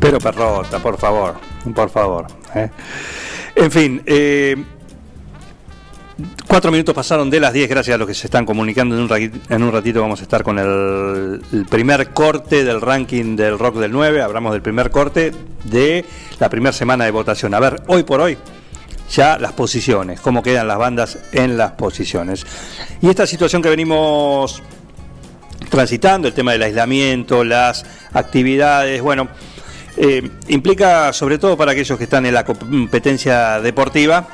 Pero perrota, por favor, por favor. ¿eh? En fin, eh, cuatro minutos pasaron de las 10 gracias a los que se están comunicando. En un, ratito, en un ratito vamos a estar con el, el, primer corte del ranking del rock del 9. Hablamos del primer corte de la primera semana de votación. A ver, hoy por hoy, ya las posiciones, cómo quedan las bandas en las posiciones. Y esta situación que venimos transitando, el tema del aislamiento, las actividades, bueno eh, implica, sobre todo para aquellos que están en la competencia deportiva,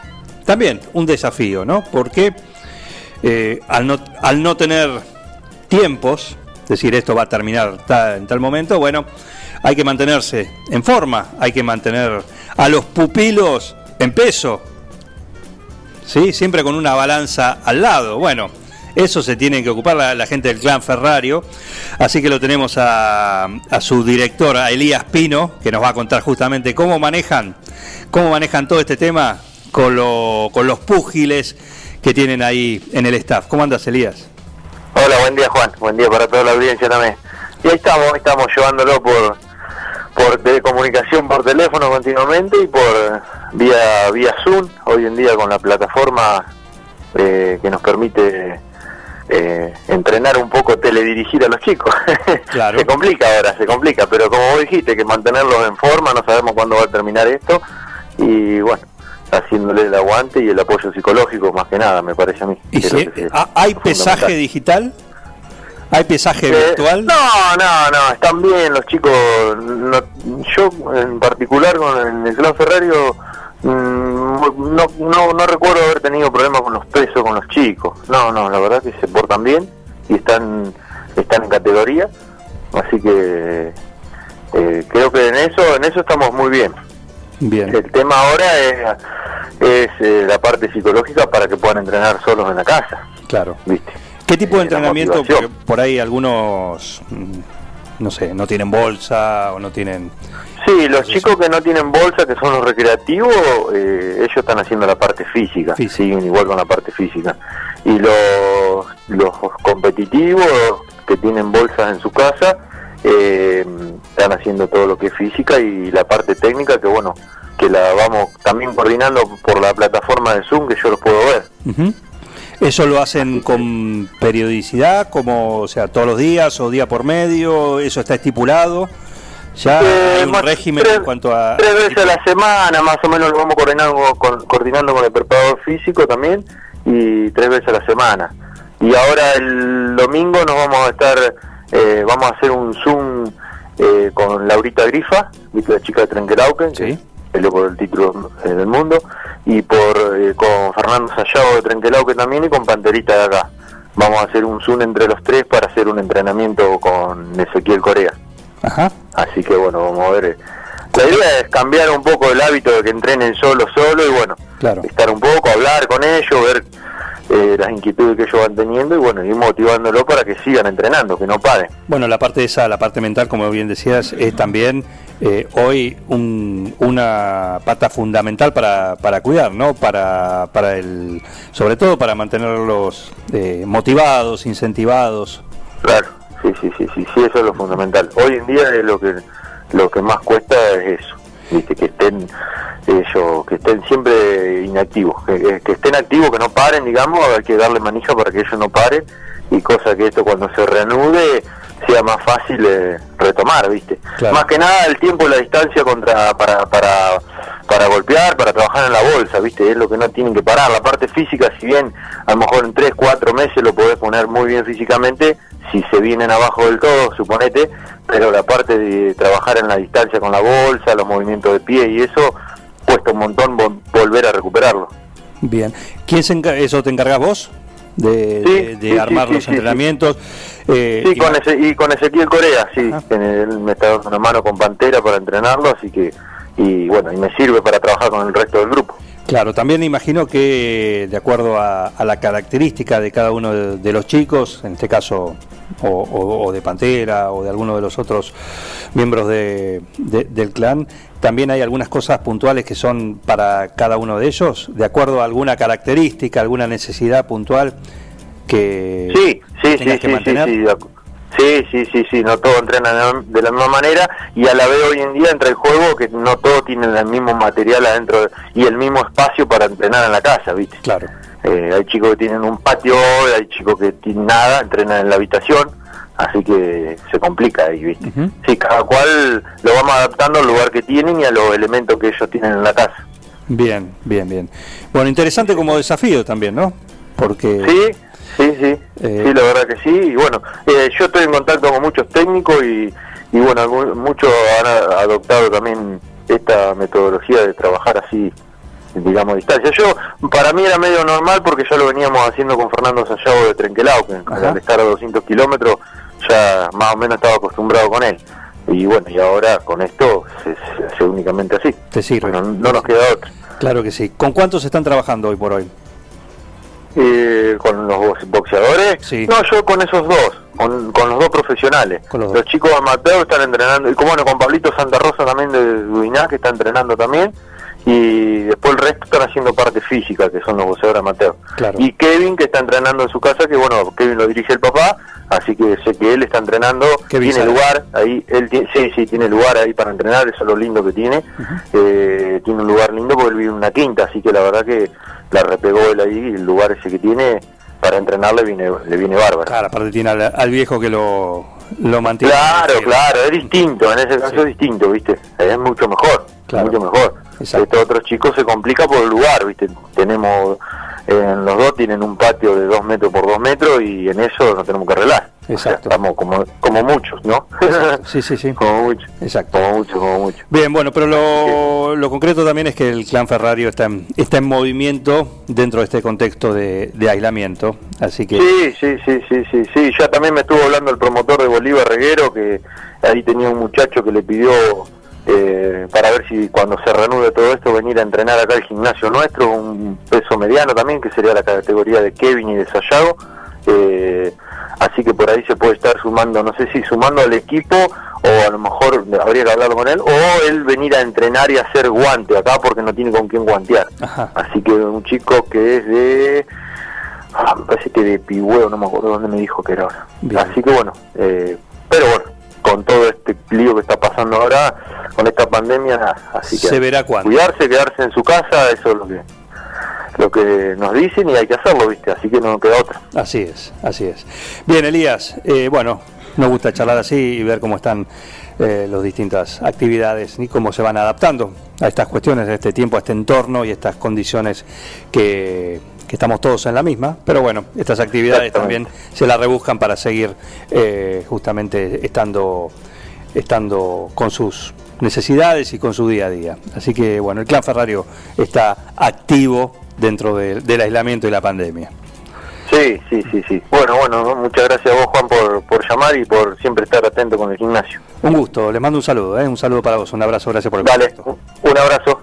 también un desafío, ¿no? Porque eh, al, no, al no tener tiempos, es decir, esto va a terminar en tal momento, bueno, hay que mantenerse en forma, hay que mantener a los pupilos en peso, ¿sí? Siempre con una balanza al lado. Bueno, eso se tiene que ocupar la, la gente del clan Ferrario. Así que lo tenemos a, a, su director, a Elías Pino, que nos va a contar justamente cómo manejan, cómo manejan todo este tema con, lo, con los púgiles que tienen ahí en el staff. ¿Cómo andas, Elías? Hola, buen día, Juan. Buen día para toda la audiencia también. Y ahí estamos, estamos llevándolo por por de comunicación por teléfono continuamente y por vía vía Zoom hoy en día con la plataforma eh, que nos permite eh, entrenar un poco, teledirigir a los chicos. Claro. se complica ahora, se complica, pero como vos dijiste, que mantenerlos en forma, no sabemos cuándo va a terminar esto, y bueno, haciéndole el aguante y el apoyo psicológico más que nada, me parece a mí. ¿Y que es si, lo que es ¿ha- ¿Hay pesaje digital? ¿Hay pesaje Eh, virtual? No, no, no, están bien los chicos. no- yo en particular con el clan Ferrario mm, no, no, no recuerdo haber tenido problemas con los pesos, con los chicos. No, no, la verdad que se portan bien y están, están en categoría. Así que eh, creo que en eso, en eso estamos muy bien. Bien. El tema ahora es, es eh, la parte psicológica para que puedan entrenar solos en la casa, Claro. ¿viste? ¿Qué tipo de Eh, entrenamiento? Porque por ahí algunos, mm, no sé, no tienen bolsa o no tienen... Sí, los chicos que no tienen bolsa, que son los recreativos, eh, ellos están haciendo la parte física, Física. siguen igual con la parte física. Y los, los competitivos que tienen bolsas en su casa, eh, están haciendo todo lo que es física y la parte técnica, que bueno, que la vamos también coordinando por la plataforma de Zoom, que yo los puedo ver. Ujú. ¿Eso lo hacen con periodicidad, como, o sea, todos los días o día por medio? ¿Eso está estipulado? ¿Ya Eh, hay un más- régimen tres- en cuanto a...? Tres veces a la semana, más o menos lo vamos coordinando con, coordinando con el preparador físico también, y tres veces a la semana. Y ahora el domingo nos vamos a estar, eh, vamos a hacer un Zoom eh, con Laurita Grifa, la chica de Trenquelauquen, Sí. que peleó por el título eh, del mundo, y por eh, con Fernando Sayago de Trenquelauquen también, y con Panterita de acá. Vamos a hacer un Zoom entre los tres para hacer un entrenamiento con Ezequiel Corea. Ajá. Así que bueno, vamos a ver. eh. La idea es cambiar un poco el hábito de que entrenen solo, solo y bueno, Claro. estar un poco, hablar con ellos, ver eh, las inquietudes que ellos van teniendo y bueno, ir motivándolo para que sigan entrenando, que no paren. Bueno, la parte esa, la parte mental, como bien decías, es también eh, hoy un- una pata fundamental para, para cuidar, ¿no? Para, para el, sobre todo para mantenerlos eh, motivados, incentivados. Claro, sí, sí, sí, sí, sí, eso es lo fundamental. Hoy en día es lo que lo que más cuesta es eso, viste, que estén ellos, que estén siempre inactivos, que, que estén activos, que no paren, digamos, hay que darle manija para que ellos no paren y cosa que esto cuando se reanude sea más fácil eh, retomar, viste. Claro. Más que nada el tiempo y la distancia contra para para para golpear, para trabajar en la bolsa, viste, es lo que no tienen que parar. La parte física, si bien a lo mejor en 3, 4 meses lo podés poner muy bien físicamente, si se vienen abajo del todo, suponete, pero la parte de trabajar en la distancia con la bolsa, los movimientos de pie y eso, cuesta un montón vo- volver a recuperarlo. Bien. ¿Quién se eso te encargas vos? De, Sí, de- de sí, sí, armar sí, los entrenamientos. Eh, Sí, y con ese, y con Ezequiel Corea, sí, Ajá. en él me está dando una mano con Pantera para entrenarlo, así que y bueno, y me sirve para trabajar con el resto del grupo. Claro, también imagino que de acuerdo a, la característica de cada uno de, los chicos, en este caso o, de Pantera o de alguno de los otros miembros de, del clan, también hay algunas cosas puntuales que son para cada uno de ellos, de acuerdo a alguna característica, alguna necesidad puntual que sí, sí, sí, que mantener. Sí, Sí, sí, sí, sí, no todos entrenan de la misma manera y a la vez hoy en día entra el juego que no todos tienen el mismo material adentro y el mismo espacio para entrenar en la casa, ¿viste? Claro. Eh, hay chicos que tienen un patio, hay chicos que tienen nada, entrenan en la habitación, así que se complica ahí, ¿viste? Sí, cada cual lo vamos adaptando al lugar que tienen y a los elementos que ellos tienen en la casa. Bien, bien, bien. Bueno, interesante como desafío también, ¿no? Porque... Sí, Sí, sí, eh, sí, la verdad que sí. Y bueno, eh, yo estoy en contacto con muchos técnicos y, y bueno, muchos han adoptado también esta metodología de trabajar así, digamos, a distancia. Yo, para mí era medio normal porque ya lo veníamos haciendo con Fernando Sayago de Trenquelao, que al estar a 200 kilómetros ya más o menos estaba acostumbrado con él. Y bueno, y ahora con esto se, hace únicamente así. Te sirve. no nos queda otra. Claro que sí. ¿Con cuántos están trabajando hoy por hoy? Eh, con los boxeadores. No, yo con esos dos, con, los dos profesionales. los, chicos amateurs están entrenando, y como bueno, con Pablito Santa Rosa también de Duiná, que está entrenando también. Y después el resto están haciendo parte física, que son los boxeadores amateurs. Y Kevin, que está entrenando en su casa, que bueno, Kevin lo dirige el papá, así que sé que él está entrenando, tiene lugar ahí, él tiene, sí, sí, tiene lugar ahí para entrenar, eso es lo lindo que tiene. Eh, tiene un lugar lindo porque él vive en una quinta, así que la verdad que la repegó él ahí, el lugar ese que tiene, para entrenarle viene, le viene bárbaro. Claro, aparte tiene al, viejo que lo, lo mantiene. Claro, claro, es distinto, en ese caso es distinto, ¿viste? Es mucho mejor, mucho mejor. Estos otros chicos se complica por el lugar, ¿viste? Tenemos, en los dos tienen un patio de dos metros por dos metros y en eso nos tenemos que arreglar. Exacto. estamos como, como muchos, ¿no? Sí, sí, sí. como muchos. Exacto. Como muchos, como muchos. Bien, bueno, pero lo, lo, concreto también es que el clan Ferrario está en, está en movimiento dentro de este contexto de, aislamiento, así que... Sí, sí, sí, sí, sí, sí. Ya también me estuvo hablando el promotor de Bolívar Reguero, que ahí tenía un muchacho que le pidió eh, para ver si cuando se reanude todo esto venir a entrenar acá al gimnasio nuestro, un peso mediano también, que sería la categoría de Kevin y de Sayago. Eh, así que por ahí se puede estar sumando, no sé si sumando al equipo o a lo mejor habría que hablarlo con él, o él venir a entrenar y hacer guante acá porque no tiene con quién guantear. Así que un chico que es de, ah, me parece que de Pigüeo, no me acuerdo dónde me dijo que era ahora. Así que bueno, eh, pero bueno, con todo este lío que está pasando ahora, con esta pandemia, así que se verá cuándo. cuidarse, quedarse en su casa, eso es lo que lo que nos dicen y hay que hacerlo, ¿viste? Así que no queda otra. Así es, así es. Bien, Elías, eh, bueno, nos gusta charlar así y ver cómo están eh, las distintas actividades y cómo se van adaptando a estas cuestiones, a este tiempo, a este entorno y estas condiciones que, estamos todos en la misma. Pero bueno, estas actividades también se las rebuscan para seguir eh, justamente estando, estando con sus necesidades y con su día a día. Así que bueno, el clan Ferrario está activo dentro del aislamiento y la pandemia. Sí, sí, sí, sí. Bueno, bueno, muchas gracias a vos, Juan, por, por llamar y por siempre estar atento con el gimnasio. Un gusto, les mando un saludo, ¿eh? un saludo para vos, un abrazo, gracias por el Dale, un abrazo.